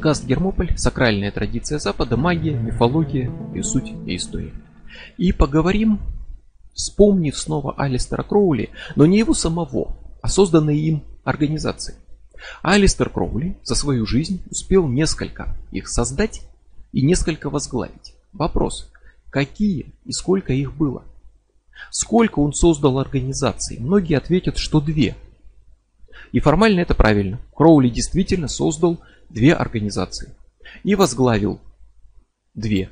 Подкаст «Гермополь. Сакральная традиция Запада. Магия, мифология и суть и история». И поговорим, вспомнив снова Алистера Кроули, но не его самого, а созданной им организации. Алистер Кроули за свою жизнь успел несколько их создать и несколько возглавить. Вопрос, какие и сколько их было? Сколько он создал организаций? Многие ответят, что две. И формально это правильно. Кроули действительно создал две организации и возглавил две.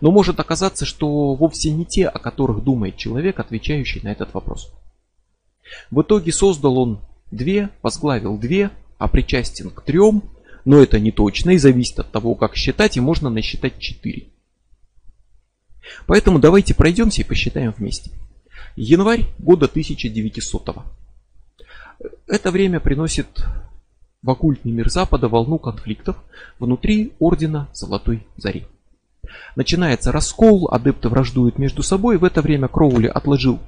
Но может оказаться, что вовсе не те, о которых думает человек, отвечающий на этот вопрос. В итоге создал он две, возглавил две, а причастен к трем, но это не точно и зависит от того, как считать, и можно насчитать четыре. Поэтому давайте пройдемся и посчитаем вместе. Январь года 1900 -го. Это время приносит в оккультный мир Запада волну конфликтов внутри Ордена Золотой Зари. Начинается раскол, адепты враждуют между собой. В это время Кроули отложил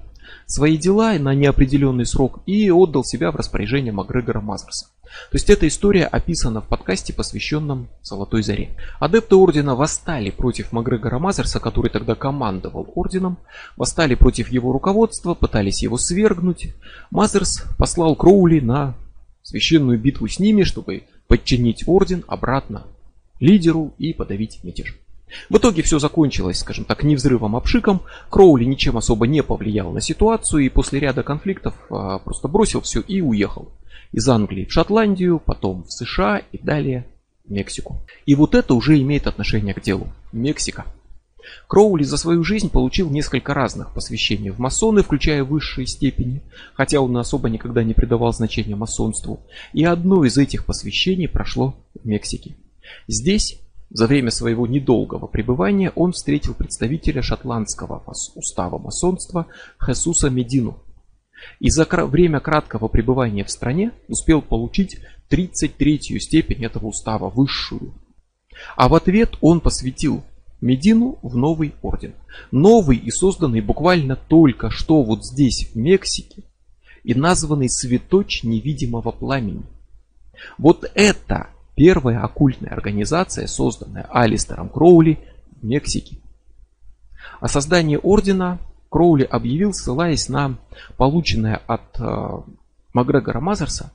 свои дела на неопределенный срок и отдал себя в распоряжение Макгрегора Мазерса. То есть эта история описана в подкасте, посвященном Золотой Заре. Адепты Ордена восстали против Макгрегора Мазерса, который тогда командовал Орденом, восстали против его руководства, пытались его свергнуть. Мазерс послал Кроули на священную битву с ними, чтобы подчинить Орден обратно лидеру и подавить мятеж. В итоге все закончилось, скажем так, не взрывом, а пшиком. Кроули ничем особо не повлиял на ситуацию и после ряда конфликтов а, просто бросил все и уехал. Из Англии в Шотландию, потом в США и далее в Мексику. И вот это уже имеет отношение к делу. Мексика. Кроули за свою жизнь получил несколько разных посвящений в масоны, включая высшие степени, хотя он особо никогда не придавал значения масонству. И одно из этих посвящений прошло в Мексике. Здесь за время своего недолгого пребывания он встретил представителя шотландского устава масонства Хесуса Медину. И за время краткого пребывания в стране успел получить 33-ю степень этого устава, высшую. А в ответ он посвятил Медину в новый орден. Новый и созданный буквально только что вот здесь, в Мексике, и названный Светоч невидимого пламени. Вот это первая оккультная организация, созданная Алистером Кроули в Мексике. О создании ордена Кроули объявил, ссылаясь на полученное от э, Макгрегора Мазерса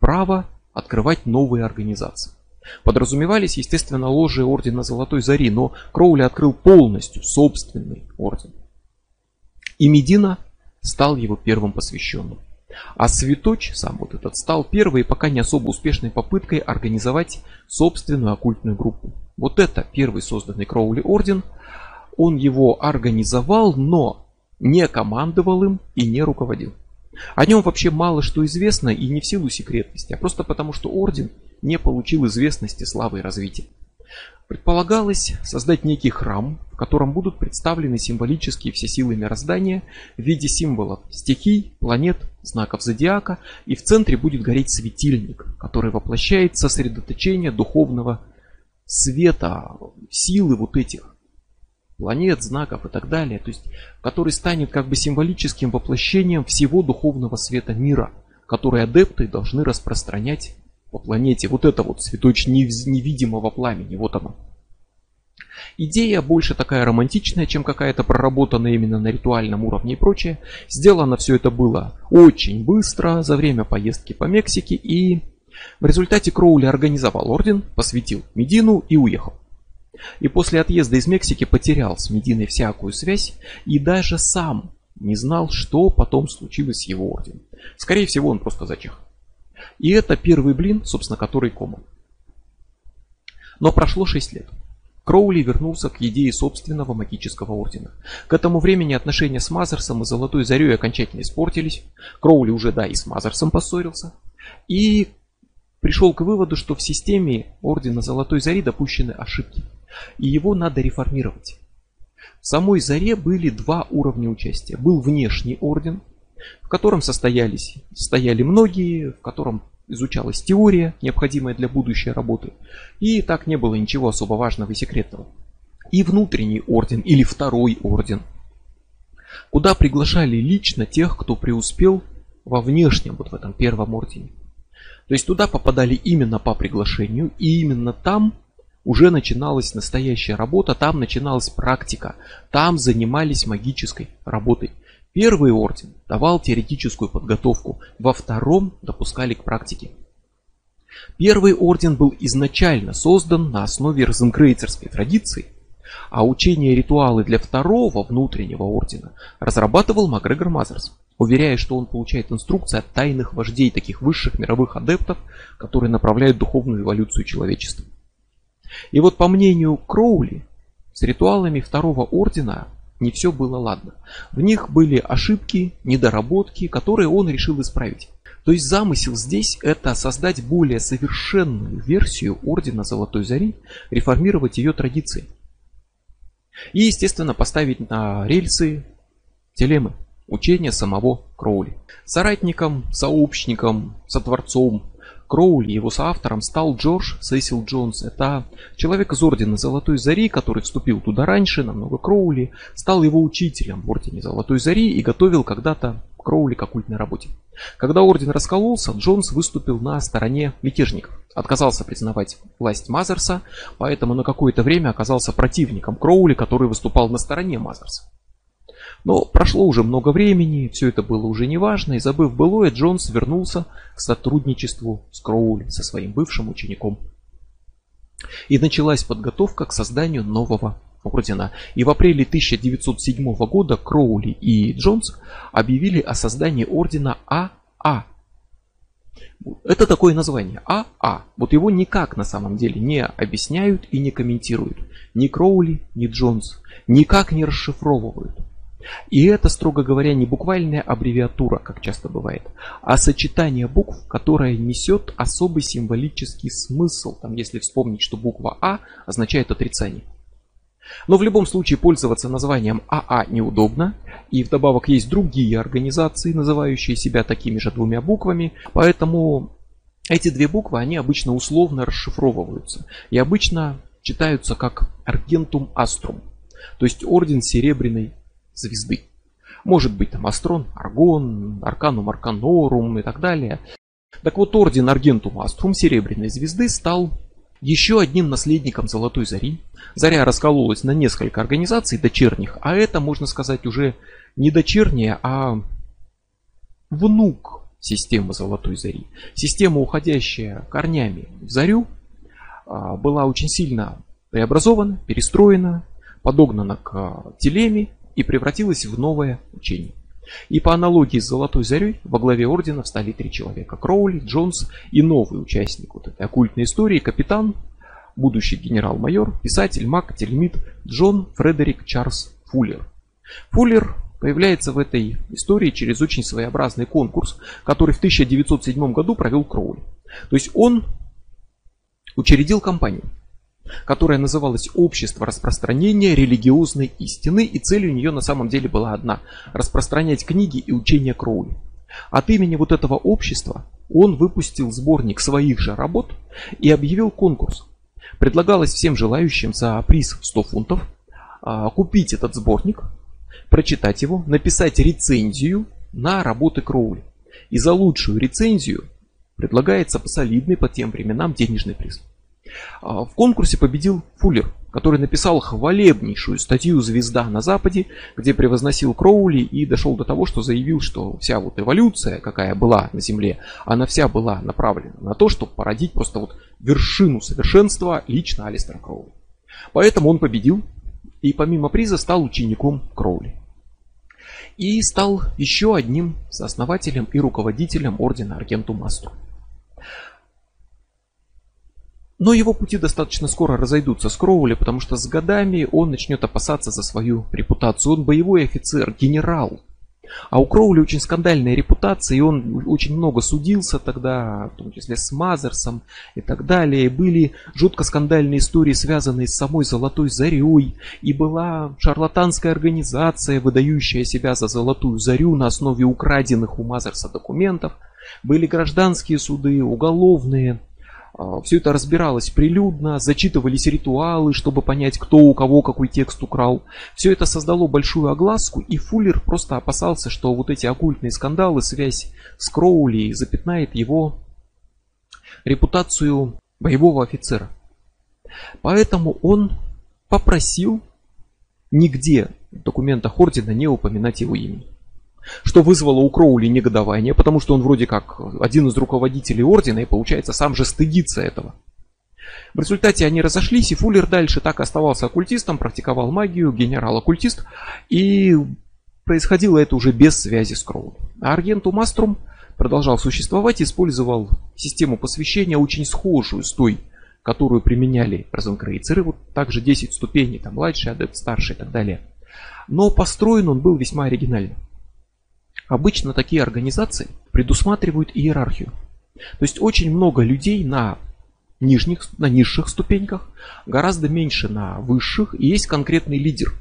право открывать новые организации. Подразумевались, естественно, ложи Ордена Золотой Зари, но Кроули открыл полностью собственный орден. И Медина стал его первым посвященным. А Светоч, сам вот этот, стал первой и пока не особо успешной попыткой организовать собственную оккультную группу. Вот это первый созданный Кроули орден. Он его организовал, но не командовал им и не руководил. О нем вообще мало что известно и не в силу секретности, а просто потому, что орден не получил известности, славы и развития. Предполагалось создать некий храм, в котором будут представлены символические все силы мироздания в виде символов стихий, планет, знаков зодиака, и в центре будет гореть светильник, который воплощает сосредоточение духовного света, силы вот этих планет, знаков и так далее, то есть который станет как бы символическим воплощением всего духовного света мира, который адепты должны распространять по планете. Вот это вот цветоч невидимого пламени, вот оно. Идея больше такая романтичная, чем какая-то проработанная именно на ритуальном уровне и прочее. Сделано все это было очень быстро, за время поездки по Мексике, и в результате Кроули организовал орден, посвятил Медину и уехал. И после отъезда из Мексики потерял с Мединой всякую связь и даже сам не знал, что потом случилось с его орденом. Скорее всего, он просто зачах. И это первый блин, собственно, который кома. Но прошло 6 лет. Кроули вернулся к идее собственного магического ордена. К этому времени отношения с Мазерсом и Золотой Зарей окончательно испортились. Кроули уже, да, и с Мазерсом поссорился. И пришел к выводу, что в системе Ордена Золотой Зари допущены ошибки. И его надо реформировать. В самой Заре были два уровня участия. Был внешний орден, в котором состоялись, стояли многие, в котором изучалась теория, необходимая для будущей работы, и так не было ничего особо важного и секретного. И внутренний орден или второй орден, куда приглашали лично тех, кто преуспел во внешнем, вот в этом первом ордене. То есть туда попадали именно по приглашению, и именно там уже начиналась настоящая работа, там начиналась практика, там занимались магической работой. Первый орден давал теоретическую подготовку, во втором допускали к практике. Первый орден был изначально создан на основе розенкрейцерской традиции, а учение ритуалы для второго внутреннего ордена разрабатывал Макгрегор Мазерс, уверяя, что он получает инструкции от тайных вождей таких высших мировых адептов, которые направляют духовную эволюцию человечества. И вот по мнению Кроули, с ритуалами второго ордена не все было ладно. В них были ошибки, недоработки, которые он решил исправить. То есть замысел здесь это создать более совершенную версию Ордена Золотой Зари, реформировать ее традиции. И, естественно, поставить на рельсы телемы, учения самого Кроули. Соратником, сообщником, сотворцом Кроули, его соавтором стал Джордж Сесил Джонс. Это человек из Ордена Золотой Зари, который вступил туда раньше, намного Кроули, стал его учителем в Ордене Золотой Зари и готовил когда-то Кроули к оккультной работе. Когда Орден раскололся, Джонс выступил на стороне мятежников. Отказался признавать власть Мазерса, поэтому на какое-то время оказался противником Кроули, который выступал на стороне Мазерса. Но прошло уже много времени, все это было уже неважно, и забыв былое, Джонс вернулся к сотрудничеству с Кроули, со своим бывшим учеником. И началась подготовка к созданию нового ордена. И в апреле 1907 года Кроули и Джонс объявили о создании ордена АА. Это такое название АА. Вот его никак на самом деле не объясняют и не комментируют. Ни Кроули, ни Джонс никак не расшифровывают. И это, строго говоря, не буквальная аббревиатура, как часто бывает, а сочетание букв, которое несет особый символический смысл. Там, если вспомнить, что буква А означает отрицание. Но в любом случае пользоваться названием АА неудобно, и вдобавок есть другие организации, называющие себя такими же двумя буквами, поэтому эти две буквы, они обычно условно расшифровываются и обычно читаются как Argentum Astrum, то есть Орден Серебряной звезды. Может быть там Astron Argon, Arcanum Arcanorum и так далее. Так вот, орден Argentum Astrum Серебряной звезды стал еще одним наследником Золотой Зари. Заря раскололась на несколько организаций дочерних, а это, можно сказать, уже не дочерняя, а внук системы Золотой Зари. Система, уходящая корнями в Зарю, а, была очень сильно преобразована, перестроена, подогнана к телеме и превратилась в новое учение. И по аналогии с Золотой Зарей во главе ордена встали три человека. Кроули, Джонс и новый участник вот этой оккультной истории, капитан, будущий генерал-майор, писатель, маг, телемит Джон Фредерик Чарльз Фуллер. Фуллер появляется в этой истории через очень своеобразный конкурс, который в 1907 году провел Кроули. То есть он учредил компанию которая называлась «Общество распространения религиозной истины», и цель у нее на самом деле была одна – распространять книги и учения Кроули. От имени вот этого общества он выпустил сборник своих же работ и объявил конкурс. Предлагалось всем желающим за приз 100 фунтов а, купить этот сборник, прочитать его, написать рецензию на работы Кроули. И за лучшую рецензию предлагается посолидный по тем временам денежный приз. А, в конкурсе победил Фуллер, который написал хвалебнейшую статью «Звезда на Западе», где превозносил Кроули и дошел до того, что заявил, что вся вот эволюция, какая была на Земле, она вся была направлена на то, чтобы породить просто вот вершину совершенства лично Алистера Кроули. Поэтому он победил и помимо приза стал учеником Кроули. И стал еще одним сооснователем и руководителем ордена Аргенту Мастру. Но его пути достаточно скоро разойдутся с Кроули, потому что с годами он начнет опасаться за свою репутацию. Он боевой офицер, генерал. А у Кроули очень скандальная репутация, и он очень много судился тогда, в том числе с Мазерсом и так далее. Были жутко скандальные истории, связанные с самой Золотой Зарей. И была шарлатанская организация, выдающая себя за Золотую Зарю на основе украденных у Мазерса документов. Были гражданские суды, уголовные. А, Все это разбиралось прилюдно, зачитывались ритуалы, чтобы понять, кто у кого какой текст украл. Все это создало большую огласку, и Фуллер просто опасался, что вот эти оккультные скандалы, связь с Кроули запятнает его репутацию боевого офицера. Поэтому он попросил нигде в документах ордена не упоминать его имени. Что вызвало у Кроули негодование, потому что он вроде как один из руководителей ордена и получается сам же стыдится этого. В результате они разошлись, и Фуллер дальше так оставался оккультистом, практиковал магию, генерал-оккультист, и происходило это уже без связи с Кроули. А Аргенту Маструм продолжал существовать, использовал систему посвящения очень схожую с той, которую применяли розенкрейцеры, вот также 10 ступеней, там младший адепт, старший и так далее. Но построен он был весьма оригинально. Обычно такие организации предусматривают иерархию. То есть очень много людей на нижних, на низших ступеньках, гораздо меньше на высших, и есть конкретный лидер,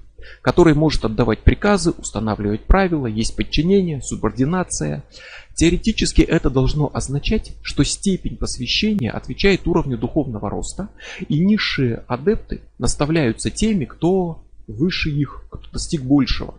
который может отдавать приказы, устанавливать правила, есть подчинение, субординация. Теоретически это должно означать, что степень посвящения отвечает уровню духовного роста, и низшие адепты наставляются теми, кто выше их, кто достиг большего.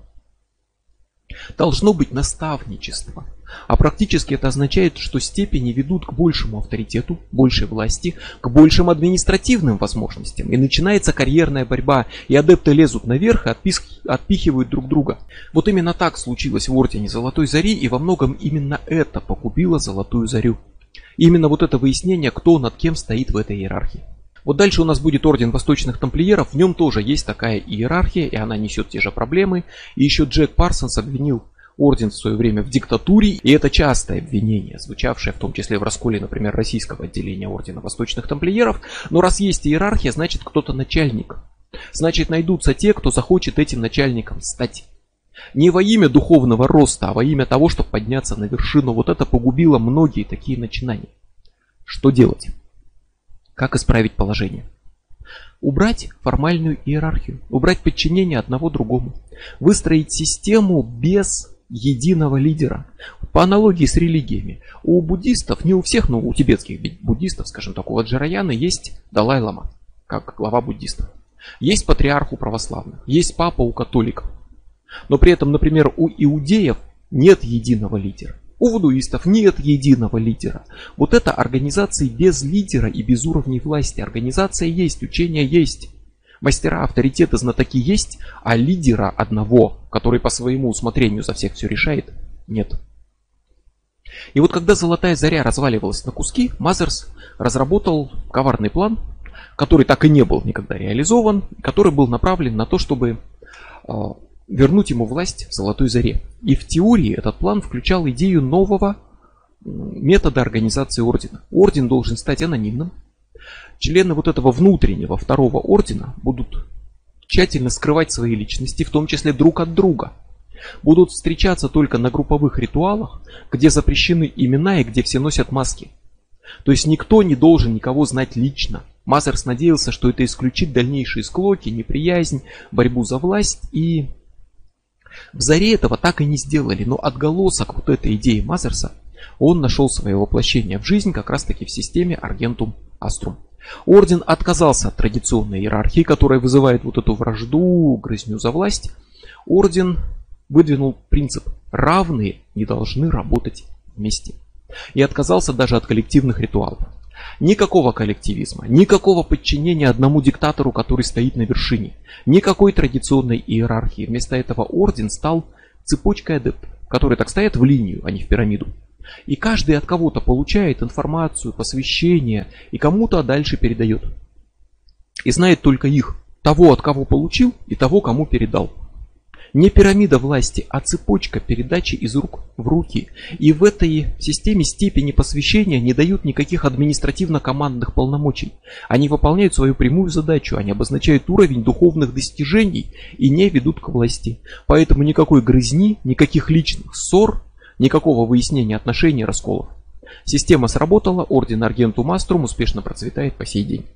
Должно быть наставничество. А практически это означает, что степени ведут к большему авторитету, большей власти, к большим административным возможностям. И начинается карьерная борьба, и адепты лезут наверх и отпихивают друг друга. Вот именно так случилось в Ордене Золотой Зари, и во многом именно это погубило Золотую Зарю. именно вот это выяснение, кто над кем стоит в этой иерархии. Вот дальше у нас будет Орден Восточных Тамплиеров. В нем тоже есть такая иерархия, и она несет те же проблемы. И еще Джек Парсонс обвинил орден в свое время в диктатуре, и это частое обвинение, звучавшее в том числе в расколе, например, российского отделения ордена восточных тамплиеров. Но раз есть иерархия, значит кто-то начальник. Значит найдутся те, кто захочет этим начальником стать. Не во имя духовного роста, а во имя того, чтобы подняться на вершину. Вот это погубило многие такие начинания. Что делать? Как исправить положение? Убрать формальную иерархию, убрать подчинение одного другому, выстроить систему без единого лидера. По аналогии с религиями. У буддистов, не у всех, но у тибетских буддистов, скажем так, у Ваджараяна есть Далай-Лама, как глава буддистов. Есть патриарх у православных, есть папа у католиков. Но при этом, например, у иудеев нет единого лидера. У вудуистов нет единого лидера. Вот это организации без лидера и без уровней власти. Организация есть, учение есть. Мастера, авторитеты, знатоки есть, а лидера одного, который по своему усмотрению за всех все решает, нет. И вот когда Золотая Заря разваливалась на куски, Мазерс разработал коварный план, который так и не был никогда реализован, который был направлен на то, чтобы а, вернуть ему власть в Золотой Заре. И в теории этот план включал идею нового метода организации ордена. Орден должен стать анонимным, Члены вот этого внутреннего второго ордена будут тщательно скрывать свои личности, в том числе друг от друга. Будут встречаться только на групповых ритуалах, где запрещены имена и где все носят маски. То есть никто не должен никого знать лично. Мазерс надеялся, что это исключит дальнейшие склоки, неприязнь, борьбу за власть и... В Заре этого так и не сделали, но отголосок вот этой идеи Мазерса, он нашел свое воплощение в жизнь как раз таки в системе Аргентум Аструм. Орден отказался от традиционной иерархии, которая вызывает вот эту вражду, грызню за власть. Орден выдвинул принцип «равные не должны работать вместе». И отказался даже от коллективных ритуалов. Никакого коллективизма, никакого подчинения одному диктатору, который стоит на вершине, никакой традиционной иерархии. Вместо этого орден стал цепочкой адептов, которые так стоят в линию, а не в пирамиду. И каждый от кого-то получает информацию, посвящение и кому-то дальше передает. И знает только их, того, от кого получил и того, кому передал. Не пирамида власти, а цепочка передачи из рук в руки. И в этой системе степени посвящения не дают никаких административно-командных полномочий. Они выполняют свою прямую задачу, они обозначают уровень духовных достижений и не ведут к власти. Поэтому никакой грызни, никаких личных ссор Никакого выяснения отношений расколов. Система сработала, орден Аргенту Маструм успешно процветает по сей день.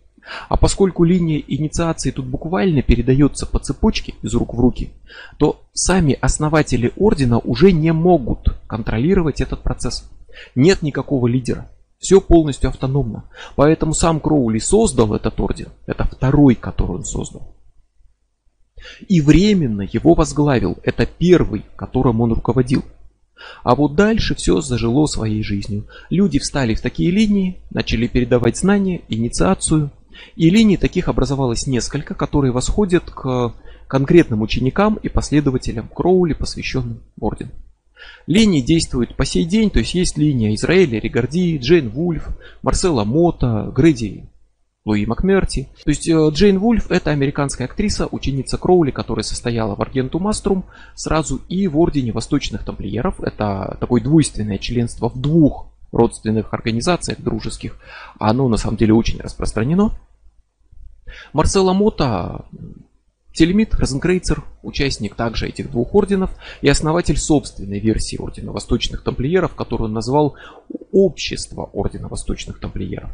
А поскольку линия инициации тут буквально передается по цепочке из рук в руки, то сами основатели ордена уже не могут контролировать этот процесс. Нет никакого лидера. Все полностью автономно. Поэтому сам Кроули создал этот орден. Это второй, который он создал. И временно его возглавил. Это первый, которым он руководил. А вот дальше все зажило своей жизнью. Люди встали в такие линии, начали передавать знания, инициацию. И линий таких образовалось несколько, которые восходят к конкретным ученикам и последователям Кроули, посвященным ордену. Линии действуют по сей день, то есть есть линия Израиля Ригарди, Джейн Вульф, Марсела Мота, Грэди Луи Макмерти. То есть э, Джейн Вульф это американская актриса, ученица Кроули, которая состояла в Аргенту Маструм сразу и в Ордене Восточных Тамплиеров. Это такое двойственное членство в двух родственных организациях дружеских. Оно на самом деле очень распространено. Марсела Мота Телемит Розенкрейцер, участник также этих двух орденов и основатель собственной версии Ордена Восточных Тамплиеров, которую он назвал Общество Ордена Восточных Тамплиеров.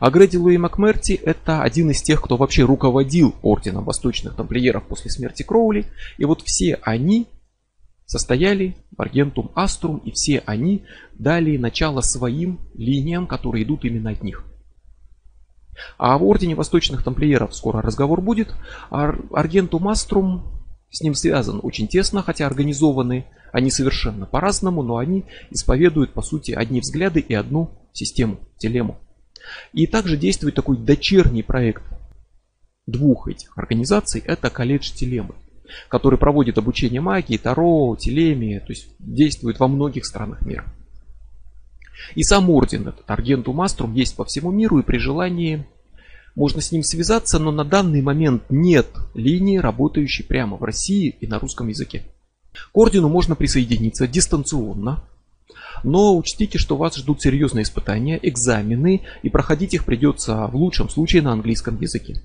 А Грэди Луи Макмерти это один из тех, кто вообще руководил Орденом Восточных Тамплиеров после смерти Кроули. И вот все они состояли в Аргентум Аструм, и все они дали начало своим линиям, которые идут именно от них. А в Ордене Восточных Тамплиеров скоро разговор будет. Ар Аргентум Аструм с ним связан очень тесно, хотя организованы они совершенно по-разному, но они исповедуют по сути одни взгляды и одну систему, телему. И также действует такой дочерний проект двух этих организаций, это колледж Телемы, который проводит обучение магии, Таро, Телеме, то есть действует во многих странах мира. И сам орден, этот Аргенту Маструм, есть по всему миру, и при желании можно с ним связаться, но на данный момент нет линии, работающей прямо в России и на русском языке. К ордену можно присоединиться дистанционно, но учтите, что вас ждут серьезные испытания, экзамены, и проходить их придется в лучшем случае на английском языке.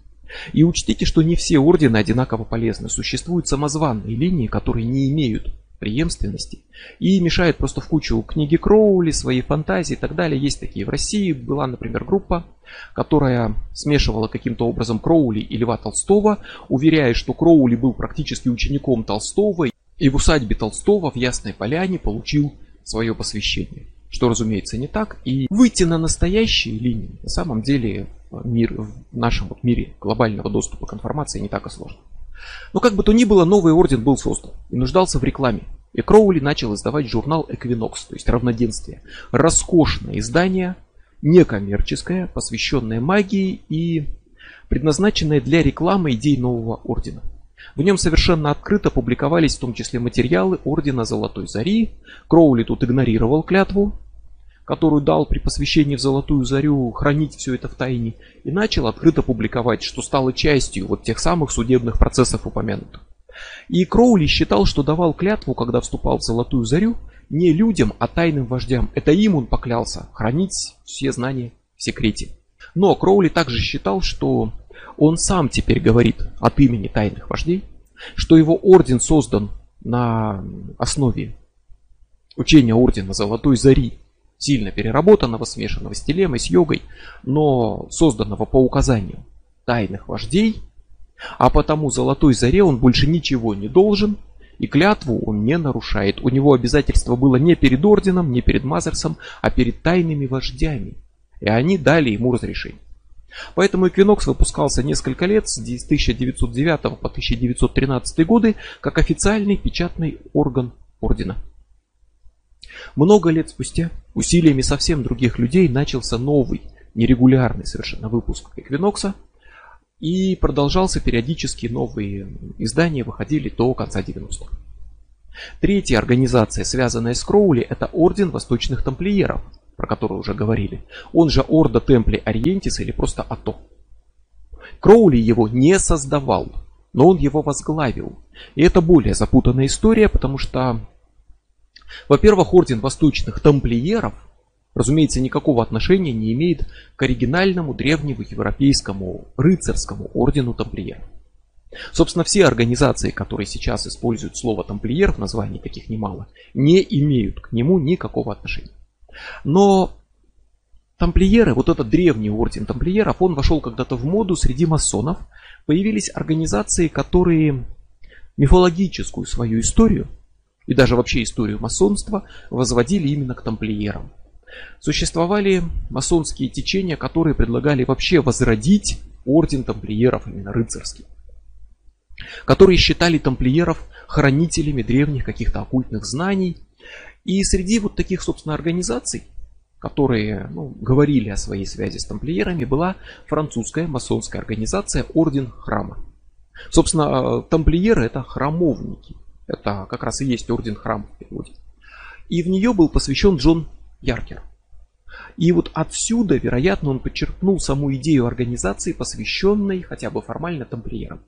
И учтите, что не все ордены одинаково полезны. Существуют самозванные линии, которые не имеют преемственности и мешают просто в кучу книги Кроули, свои фантазии и так далее. Есть такие в России. Была, например, группа, которая смешивала каким-то образом Кроули и Льва Толстого, уверяя, что Кроули был практически учеником Толстого и в усадьбе Толстого в Ясной Поляне получил свое посвящение. Что, разумеется, не так. И выйти на настоящие линии, на самом деле, мир, в нашем вот мире глобального доступа к информации не так и сложно. Но как бы то ни было, новый орден был создан и нуждался в рекламе. И Кроули начал издавать журнал Equinox, то есть равноденствие. Роскошное издание, некоммерческое, посвященное магии и предназначенное для рекламы идей нового ордена. В нем совершенно открыто публиковались в том числе материалы Ордена Золотой Зари. Кроули тут игнорировал клятву, которую дал при посвящении в Золотую Зарю хранить все это в тайне, и начал открыто публиковать, что стало частью вот тех самых судебных процессов упомянутых. И Кроули считал, что давал клятву, когда вступал в Золотую Зарю, не людям, а тайным вождям. Это им он поклялся хранить все знания в секрете. Но Кроули также считал, что он сам теперь говорит от имени тайных вождей, что его орден создан на основе учения ордена Золотой Зари, сильно переработанного, смешанного с телемой, с йогой, но созданного по указанию тайных вождей, а потому Золотой Заре он больше ничего не должен, и клятву он не нарушает. У него обязательство было не перед орденом, не перед Мазерсом, а перед тайными вождями. И они дали ему разрешение. Поэтому Equinox выпускался несколько лет, с 1909 по 1913 годы, как официальный печатный орган ордена. Много лет спустя, усилиями совсем других людей, начался новый, нерегулярный совершенно выпуск Эквинокса. И продолжался периодически новые издания, выходили до конца 90-х. Третья организация, связанная с Кроули, это Орден Восточных Тамплиеров – про который уже говорили. Он же Орда Темпли Ориентис или просто АТО. Кроули его не создавал, но он его возглавил. И это более запутанная история, потому что, во-первых, Орден Восточных Тамплиеров, разумеется, никакого отношения не имеет к оригинальному древнему европейскому рыцарскому Ордену Тамплиеров. Собственно, все организации, которые сейчас используют слово тамплиер в названии, таких немало, не имеют к нему никакого отношения. Но тамплиеры, вот этот древний орден тамплиеров, он вошел когда-то в моду среди масонов. Появились организации, которые мифологическую свою историю и даже вообще историю масонства возводили именно к тамплиерам. Существовали масонские течения, которые предлагали вообще возродить орден тамплиеров, именно рыцарский. Которые считали тамплиеров хранителями древних каких-то оккультных знаний И среди вот таких, собственно, организаций, которые ну, говорили о своей связи с тамплиерами, была французская масонская организация Орден Храма. Собственно, тамплиеры это храмовники. Это как раз и есть Орден Храма в переводе. И в нее был посвящен Джон Яркер. И вот отсюда, вероятно, он подчеркнул саму идею организации, посвященной хотя бы формально тамплиерам.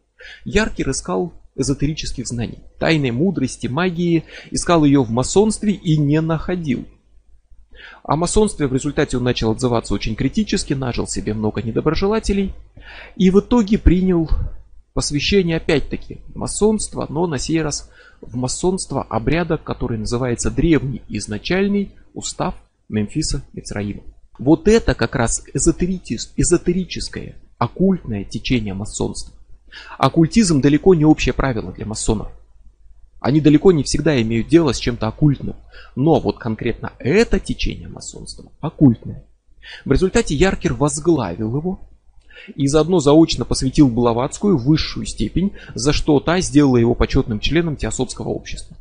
Яркер искал эзотерических знаний, тайной мудрости, магии, искал ее в масонстве и не находил. О масонстве в результате он начал отзываться очень критически, нажил себе много недоброжелателей и в итоге принял посвящение опять-таки масонства, но на сей раз в масонство обряда, который называется древний изначальный устав Мемфиса Мицраима. Вот это как раз эзотерическое, оккультное течение масонства. Оккультизм далеко не общее правило для масонов. Они далеко не всегда имеют дело с чем-то оккультным. Но вот конкретно это течение масонства оккультное. В результате Яркер возглавил его и заодно заочно посвятил Блаватскую высшую степень, за что та сделала его почетным членом Теософского общества.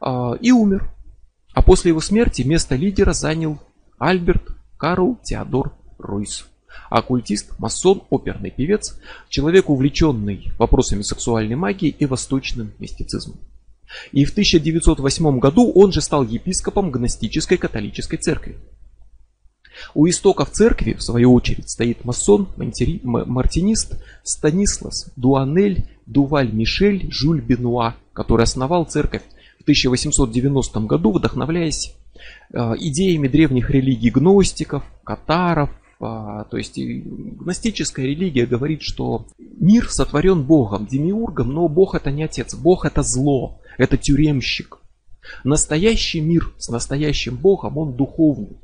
А, и умер. А после его смерти место лидера занял Альберт Карл Теодор Руйс. Оккультист, масон, оперный певец, человек, увлеченный вопросами сексуальной магии и восточным мистицизмом. И в 1908 году он же стал епископом гностической католической церкви. У истоков церкви, в свою очередь, стоит масон, мартинист Станислас Дуанель Дуваль Мишель Жюль Бенуа, который основал церковь в 1890 году, вдохновляясь э, идеями древних религий гностиков, катаров, а, то есть гностическая религия говорит, что мир сотворен Богом, демиургом, но Бог это не отец, Бог это зло, это тюремщик. Настоящий мир с настоящим Богом, он духовный.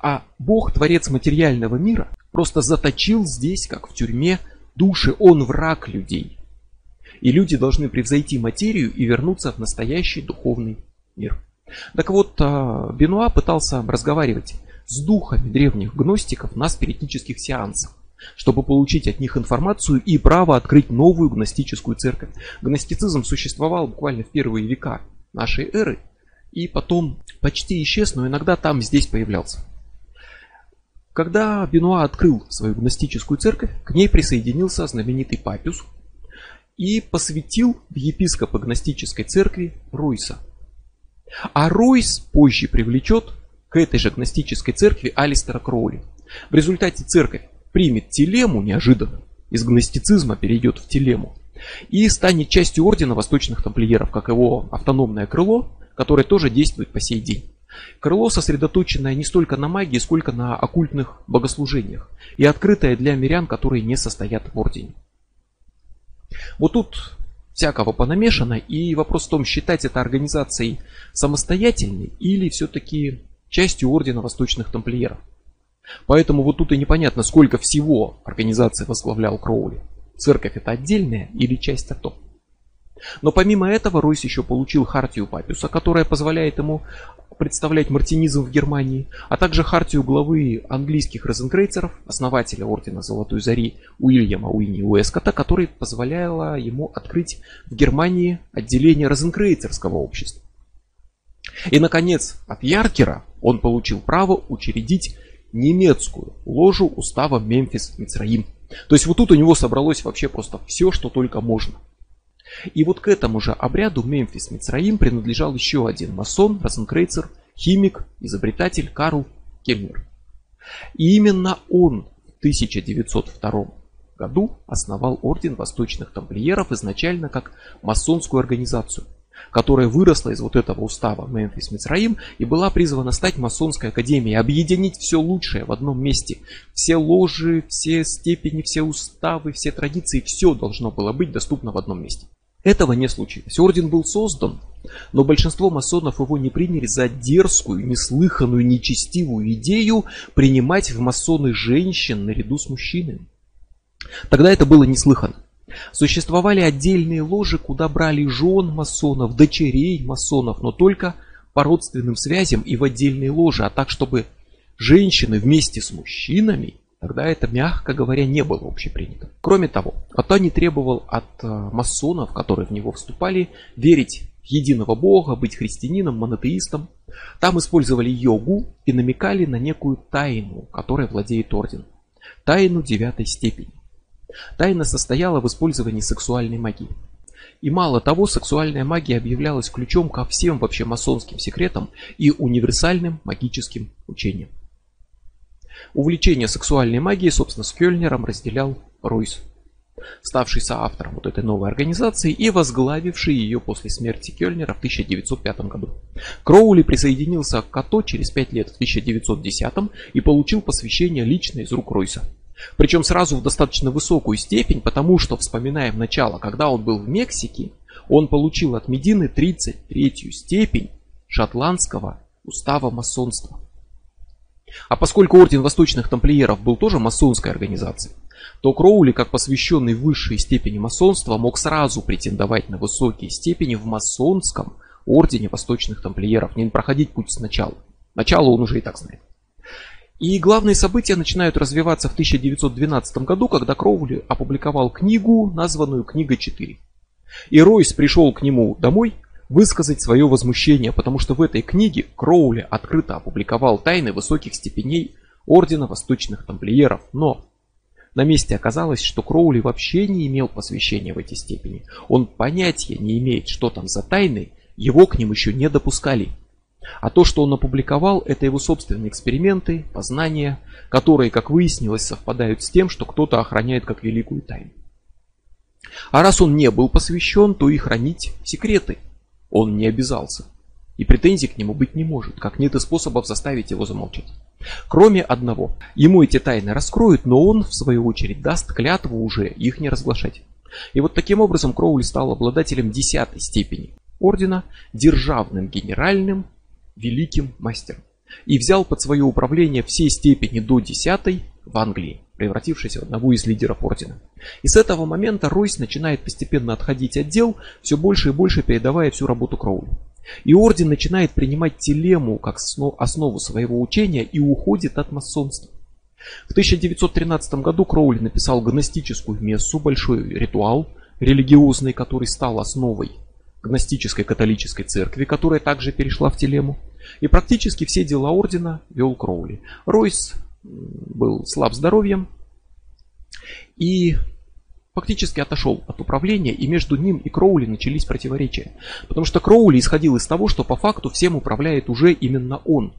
А Бог, творец материального мира, просто заточил здесь, как в тюрьме, души, он враг людей. И люди должны превзойти материю и вернуться в настоящий духовный мир. Так вот, а, Бенуа пытался разговаривать с духами древних гностиков на спиритических сеансах, чтобы получить от них информацию и право открыть новую гностическую церковь. Гностицизм существовал буквально в первые века нашей эры, и потом почти исчез, но иногда там здесь появлялся. Когда Бенуа открыл свою гностическую церковь, к ней присоединился знаменитый Папюс и посвятил в епископа гностической церкви Руйса. А Руйс позже привлечет к этой же гностической церкви Алистера Кроули. В результате церковь примет телему неожиданно, из гностицизма перейдет в телему, и станет частью ордена восточных тамплиеров, как его автономное крыло, которое тоже действует по сей день. Крыло сосредоточенное не столько на магии, сколько на оккультных богослужениях и открытое для мирян, которые не состоят в ордене. Вот тут всякого понамешано, и вопрос в том, считать это организацией самостоятельной или все-таки частью ордена восточных тамплиеров. Поэтому вот тут и непонятно, сколько всего организации возглавлял Кроули. Церковь это отдельная или часть АТО. Но помимо этого Ройс еще получил хартию Папиуса, которая позволяет ему представлять мартинизм в Германии, а также хартию главы английских розенкрейцеров, основателя ордена Золотой Зари Уильяма Уинни Уэскота, который позволяла ему открыть в Германии отделение розенкрейцерского общества. И, наконец, от Яркера он получил право учредить немецкую ложу устава Мемфис Мицраим. То есть вот тут у него собралось вообще просто все, что только можно. И вот к этому же обряду Мемфис Мицраим принадлежал еще один масон, розенкрейцер, химик, изобретатель Карл Кемнер. И именно он в 1902 году основал орден восточных тамплиеров изначально как масонскую организацию которая выросла из вот этого устава Мемфис Мицраим и была призвана стать масонской академией, объединить все лучшее в одном месте. Все ложи, все степени, все уставы, все традиции, все должно было быть доступно в одном месте. Этого не случилось. Орден был создан, но большинство масонов его не приняли за дерзкую, неслыханную, нечестивую идею принимать в масоны женщин наряду с мужчинами. Тогда это было неслыханно. Существовали отдельные ложи, куда брали жен масонов, дочерей масонов, но только по родственным связям и в отдельные ложи, а так, чтобы женщины вместе с мужчинами, тогда это, мягко говоря, не было общепринято. Кроме того, Атани требовал от э, масонов, которые в него вступали, верить в единого Бога, быть христианином, монотеистом. Там использовали йогу и намекали на некую тайну, которой владеет орден. Тайну девятой степени. Тайна состояла в использовании сексуальной магии. И мало того, сексуальная магия объявлялась ключом ко всем вообще масонским секретам и универсальным магическим учениям. Увлечение сексуальной магией, собственно, с Кёльнером разделял Ройс, ставший соавтором вот этой новой организации и возглавивший ее после смерти Кёльнера в 1905 году. Кроули присоединился к КАТО через 5 лет в 1910 и получил посвящение лично из рук Ройса. Причем сразу в достаточно высокую степень, потому что, вспоминаем начало, когда он был в Мексике, он получил от Медины 33-ю степень шотландского устава масонства. А поскольку Орден Восточных Тамплиеров был тоже масонской организацией, то Кроули, как посвященный высшей степени масонства, мог сразу претендовать на высокие степени в масонском Ордене Восточных Тамплиеров, не проходить путь сначала. Начало он уже и так знает. И главные события начинают развиваться в 1912 году, когда Кроули опубликовал книгу, названную «Книга 4». И Ройс пришел к нему домой высказать свое возмущение, потому что в этой книге Кроули открыто опубликовал тайны высоких степеней Ордена Восточных Тамплиеров. Но на месте оказалось, что Кроули вообще не имел посвящения в эти степени. Он понятия не имеет, что там за тайны, его к ним еще не допускали. А то, что он опубликовал, это его собственные эксперименты, познания, которые, как выяснилось, совпадают с тем, что кто-то охраняет как великую тайну. А раз он не был посвящен, то и хранить секреты он не обязался. И претензий к нему быть не может, как нет и способов заставить его замолчать. Кроме одного, ему эти тайны раскроют, но он, в свою очередь, даст клятву уже их не разглашать. И вот таким образом Кроули стал обладателем десятой степени ордена, державным генеральным великим мастером. И взял под свое управление все степени до 10 в Англии, превратившись в одного из лидеров ордена. И с этого момента Ройс начинает постепенно отходить от дел, все больше и больше передавая всю работу Кроули. И орден начинает принимать телему как основу своего учения и уходит от масонства. В 1913 году Кроули написал гностическую мессу, большой ритуал религиозный, который стал основой гностической католической церкви, которая также перешла в Телему. И практически все дела ордена вел Кроули. Ройс был слаб здоровьем и фактически отошел от управления, и между ним и Кроули начались противоречия. Потому что Кроули исходил из того, что по факту всем управляет уже именно он.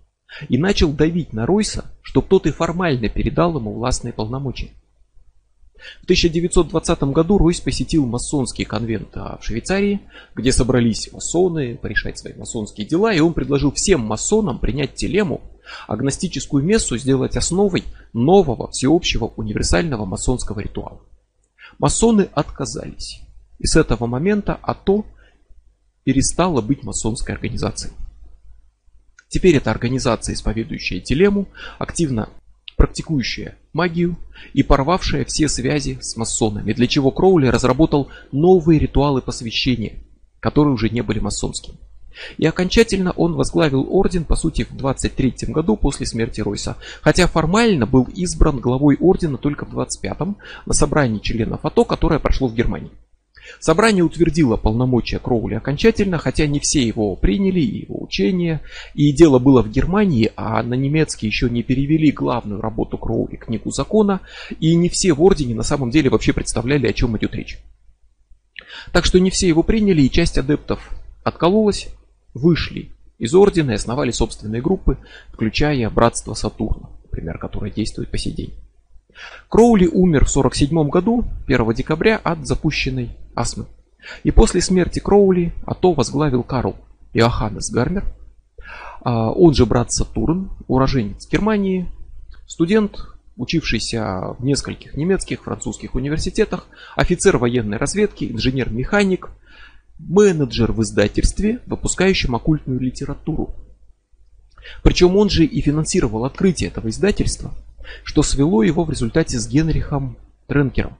И начал давить на Ройса, чтобы тот и формально передал ему властные полномочия. В 1920 году Ройс посетил масонский конвент а, в Швейцарии, где собрались масоны порешать свои масонские дела, и он предложил всем масонам принять телему, агностическую мессу сделать основой нового всеобщего универсального масонского ритуала. Масоны отказались, и с этого момента АТО перестала быть масонской организацией. Теперь эта организация, исповедующая телему, активно практикующая магию и порвавшая все связи с масонами, для чего Кроули разработал новые ритуалы посвящения, которые уже не были масонскими. И окончательно он возглавил орден, по сути, в 23 году после смерти Ройса, хотя формально был избран главой ордена только в 25-м на собрании членов АТО, которое прошло в Германии. Собрание утвердило полномочия Кроули окончательно, хотя не все его приняли, его учения. И дело было в Германии, а на немецкий еще не перевели главную работу Кроули, книгу закона. И не все в Ордене на самом деле вообще представляли, о чем идет речь. Так что не все его приняли, и часть адептов откололась, вышли из Ордена и основали собственные группы, включая Братство Сатурна, например, которое действует по сей день. Кроули умер в 1947 году, 1 декабря, от запущенной астмы. И после смерти Кроули АТО возглавил Карл Иоханнес Гармер, а, он же брат Сатурн, уроженец Германии, студент, учившийся в нескольких немецких, французских университетах, офицер военной разведки, инженер-механик, менеджер в издательстве, выпускающем оккультную литературу. Причем он же и финансировал открытие этого издательства, что свело его в результате с Генрихом Тренкером,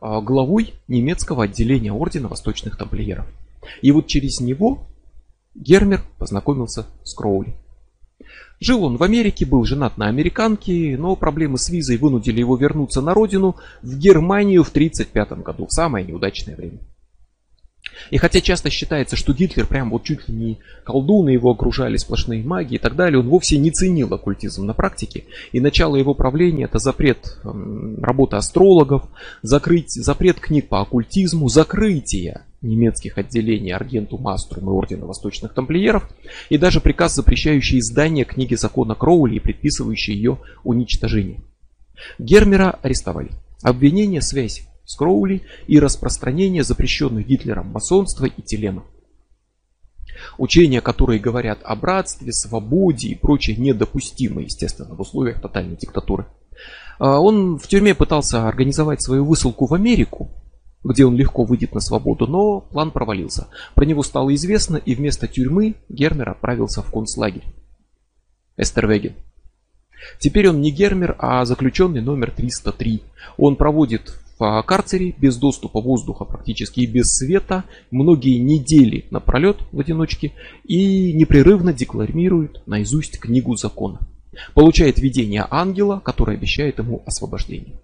а, главой немецкого отделения Ордена Восточных Тамплиеров. И вот через него Гермер познакомился с Кроули. Жил он в Америке, был женат на американке, но проблемы с визой вынудили его вернуться на родину в Германию в 1935 году, в самое неудачное время. И хотя часто считается, что Гитлер прям вот чуть ли не колдун, и его окружали сплошные маги и так далее, он вовсе не ценил оккультизм на практике. И начало его правления это запрет работы астрологов, закрыть, запрет книг по оккультизму, закрытие немецких отделений Аргенту Маструм и Ордена Восточных Тамплиеров, и даже приказ, запрещающий издание книги закона Кроули и предписывающий ее уничтожение. Гермера арестовали. Обвинение связь с и распространение запрещенных Гитлером масонства и телема. Учения, которые говорят о братстве, свободе и прочее, недопустимы, естественно, в условиях тотальной диктатуры. А, он в тюрьме пытался организовать свою высылку в Америку, где он легко выйдет на свободу, но план провалился. Про него стало известно, и вместо тюрьмы Гермер отправился в концлагерь. Эстервеген. Теперь он не Гермер, а заключенный номер 303. Он проводит в карцере без доступа воздуха практически и без света многие недели напролет в одиночке и непрерывно декларирует наизусть книгу закона. Получает видение ангела, который обещает ему освобождение.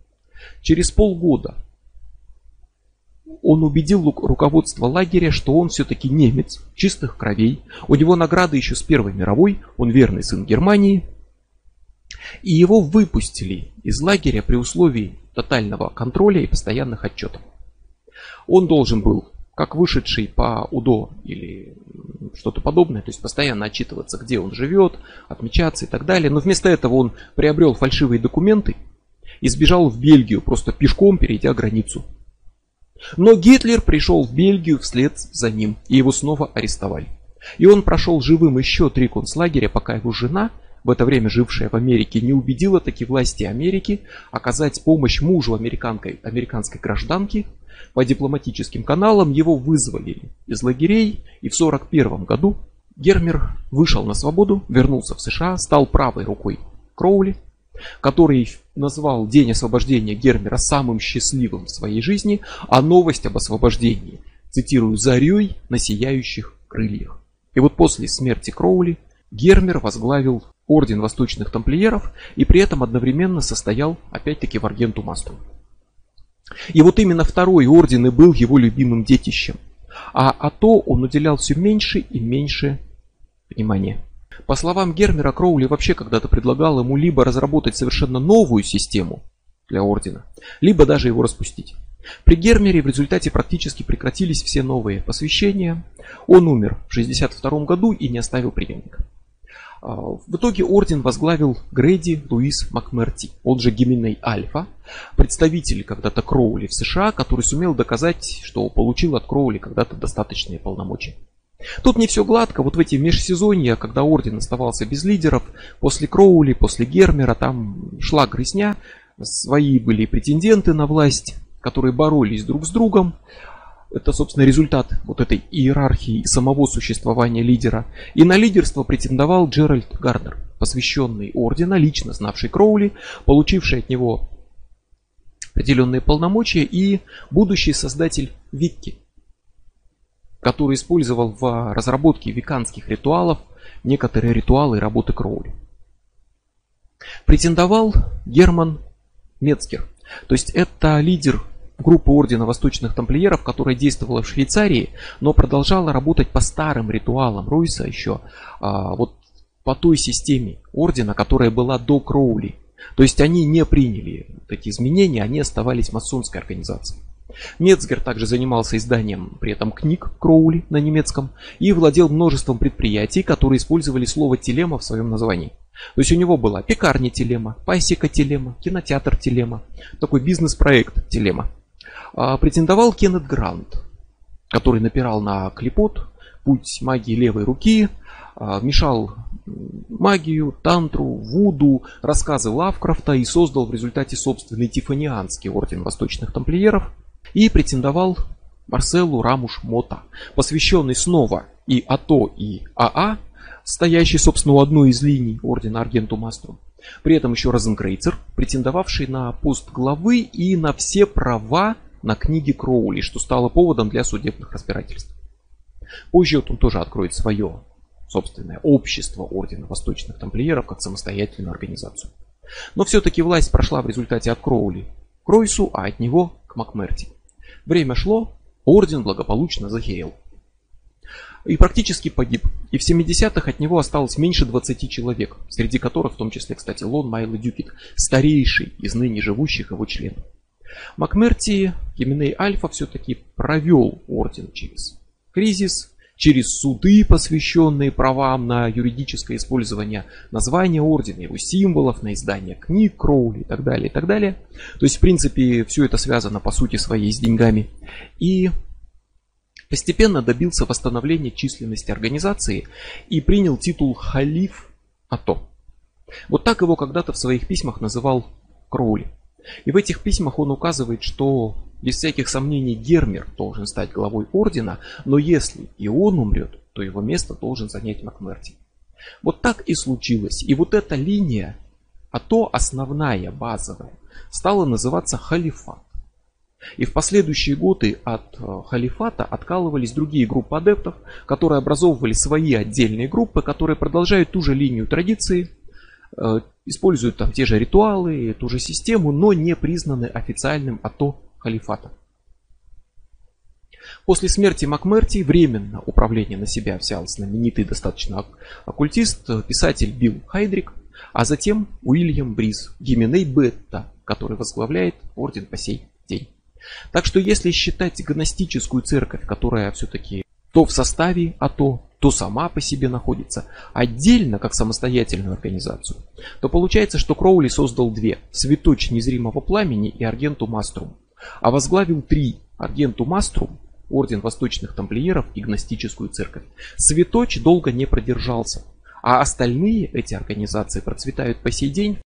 Через полгода он убедил руководство лагеря, что он все-таки немец, чистых кровей. У него награды еще с Первой мировой, он верный сын Германии. И его выпустили из лагеря при условии тотального контроля и постоянных отчетов. Он должен был, как вышедший по УДО или что-то подобное, то есть постоянно отчитываться, где он живет, отмечаться и так далее. Но вместо этого он приобрел фальшивые документы и сбежал в Бельгию, просто пешком перейдя границу. Но Гитлер пришел в Бельгию вслед за ним, и его снова арестовали. И он прошел живым еще три концлагеря, пока его жена, в это время жившая в Америке, не убедила таки власти Америки оказать помощь мужу американской, американской гражданки. По дипломатическим каналам его вызвали из лагерей, и в 1941 году Гермер вышел на свободу, вернулся в США, стал правой рукой Кроули, который назвал день освобождения Гермера самым счастливым в своей жизни, а новость об освобождении, цитирую, «зарей на сияющих крыльях». И вот после смерти Кроули Гермер возглавил орден восточных тамплиеров и при этом одновременно состоял опять-таки в Аргенту Мастру. И вот именно второй орден и был его любимым детищем. А, а то он уделял все меньше и меньше внимания. По словам Гермера, Кроули вообще когда-то предлагал ему либо разработать совершенно новую систему для ордена, либо даже его распустить. При Гермере в результате практически прекратились все новые посвящения. Он умер в 1962 году и не оставил преемника. А, в итоге орден возглавил Грейди Луис Макмерти, он же Гименей Альфа, представитель когда-то Кроули в США, который сумел доказать, что получил от Кроули когда-то достаточные полномочия. Тут не все гладко, вот в эти межсезонья, когда орден оставался без лидеров, после Кроули, после Гермера, там шла грызня, свои были претенденты на власть, которые боролись друг с другом. Это, собственно, результат вот этой иерархии самого существования лидера. И на лидерство претендовал Джеральд Гарнер, посвященный ордена, лично знавший Кроули, получивший от него определенные полномочия и будущий создатель Викки, который использовал в разработке веканских ритуалов некоторые ритуалы работы Кроули. Претендовал Герман Мецкер. То есть это лидер группы Ордена Восточных Тамплиеров, которая действовала в Швейцарии, но продолжала работать по старым ритуалам Ройса еще, а, вот по той системе Ордена, которая была до Кроули. То есть они не приняли эти изменения, они оставались масонской организацией. Мецгер также занимался изданием при этом книг Кроули на немецком и владел множеством предприятий, которые использовали слово телема в своем названии. То есть у него была пекарня телема, пасека телема, кинотеатр телема, такой бизнес-проект телема. А, претендовал Кеннет Грант, который напирал на клепот, путь магии левой руки, а, мешал магию, тантру, вуду, рассказы Лавкрафта и создал в результате собственный Тифанианский орден восточных тамплиеров – и претендовал Марселу Рамуш Мота, посвященный снова и АТО, и АА, стоящий, собственно, у одной из линий ордена Аргенту Мастру. При этом еще Розенкрейцер, претендовавший на пост главы и на все права на книги Кроули, что стало поводом для судебных разбирательств. Позже вот он тоже откроет свое собственное общество Ордена Восточных Тамплиеров как самостоятельную организацию. Но все-таки власть прошла в результате от Кроули к Ройсу, а от него к Макмерти. Время шло, орден благополучно захерел. И практически погиб. И в 70-х от него осталось меньше 20 человек, среди которых в том числе, кстати, Лон Майл Дюкит, старейший из ныне живущих его членов. Макмерти, Гименей Альфа все-таки провел орден через кризис, через суды, посвященные правам на юридическое использование названия ордена, его символов, на издание книг Кроули и так далее, и так далее. То есть, в принципе, все это связано по сути своей с деньгами. И постепенно добился восстановления численности организации и принял титул халиф АТО. Вот так его когда-то в своих письмах называл Кроули. И в этих письмах он указывает, что без всяких сомнений Гермер должен стать главой ордена, но если и он умрет, то его место должен занять Макмерти. Вот так и случилось. И вот эта линия, а то основная, базовая, стала называться халифат. И в последующие годы от э, халифата откалывались другие группы адептов, которые образовывали свои отдельные группы, которые продолжают ту же линию традиции, используют там те же ритуалы, ту же систему, но не признаны официальным АТО халифата. После смерти Макмерти временно управление на себя взял знаменитый достаточно оккультист, писатель Билл Хайдрик, а затем Уильям Бриз, Гименей Бетта, который возглавляет орден по сей день. Так что если считать гностическую церковь, которая все-таки то в составе АТО, то сама по себе находится отдельно, как самостоятельную организацию, то получается, что Кроули создал две – Светоч Незримого Пламени и Аргенту Маструм, а возглавил три – Аргенту Маструм, Орден Восточных Тамплиеров и Гностическую Церковь. Светоч долго не продержался, а остальные эти организации процветают по сей день